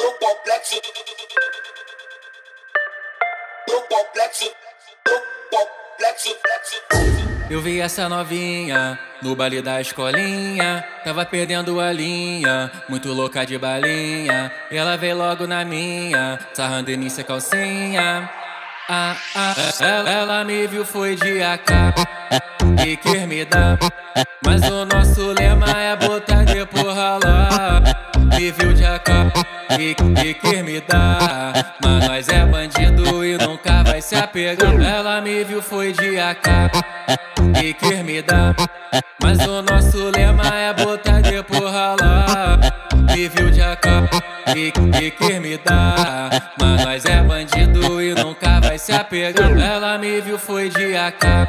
complexo, complexo, complexo. Eu vi essa novinha no baile da escolinha. Tava perdendo a linha, muito louca de balinha. E ela veio logo na minha, sarrando início calcinha. Ah, ah, ela, ela me viu, foi de AK e quer me dar. Mas o nosso lema é botar de porra lá. Me viu de AK e, e quer me dar. Mas nós é bandido e nunca vai se apegar. Ela me viu, foi de AK e quer me dar. Mas o nosso lema é botar de porra lá. Me viu de AK e, e me dar. Mas nós é bandido e nunca vai se apegar. Ela me viu, foi de AK.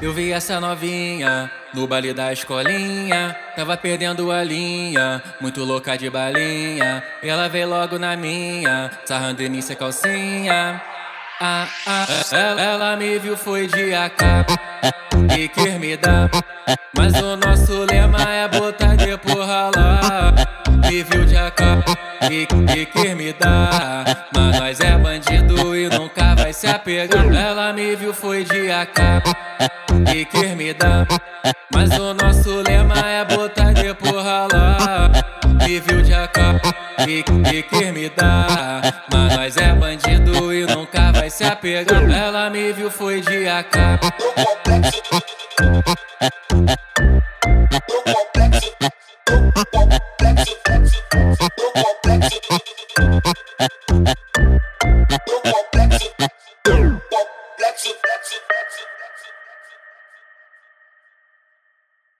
Eu vi essa novinha no baile da escolinha. Tava perdendo a linha, muito louca de balinha. Ela veio logo na minha, sarrando início calcinha. Ah, ah, ela, ela me viu, foi de AK e quer me dar. Mas o nosso lema é botar de porra lá. Me viu de AK e, e quer me dar. Mas nós é bandido e nunca vai se apegar. Ela me viu, foi de AK e quer me dar. Mas o nosso lema é botar de porra lá. Me viu de AK e quer me dar. Mas nós é bandido e nunca vai se apegar. Ela me viu, foi de AK. Do complexo, do complexo.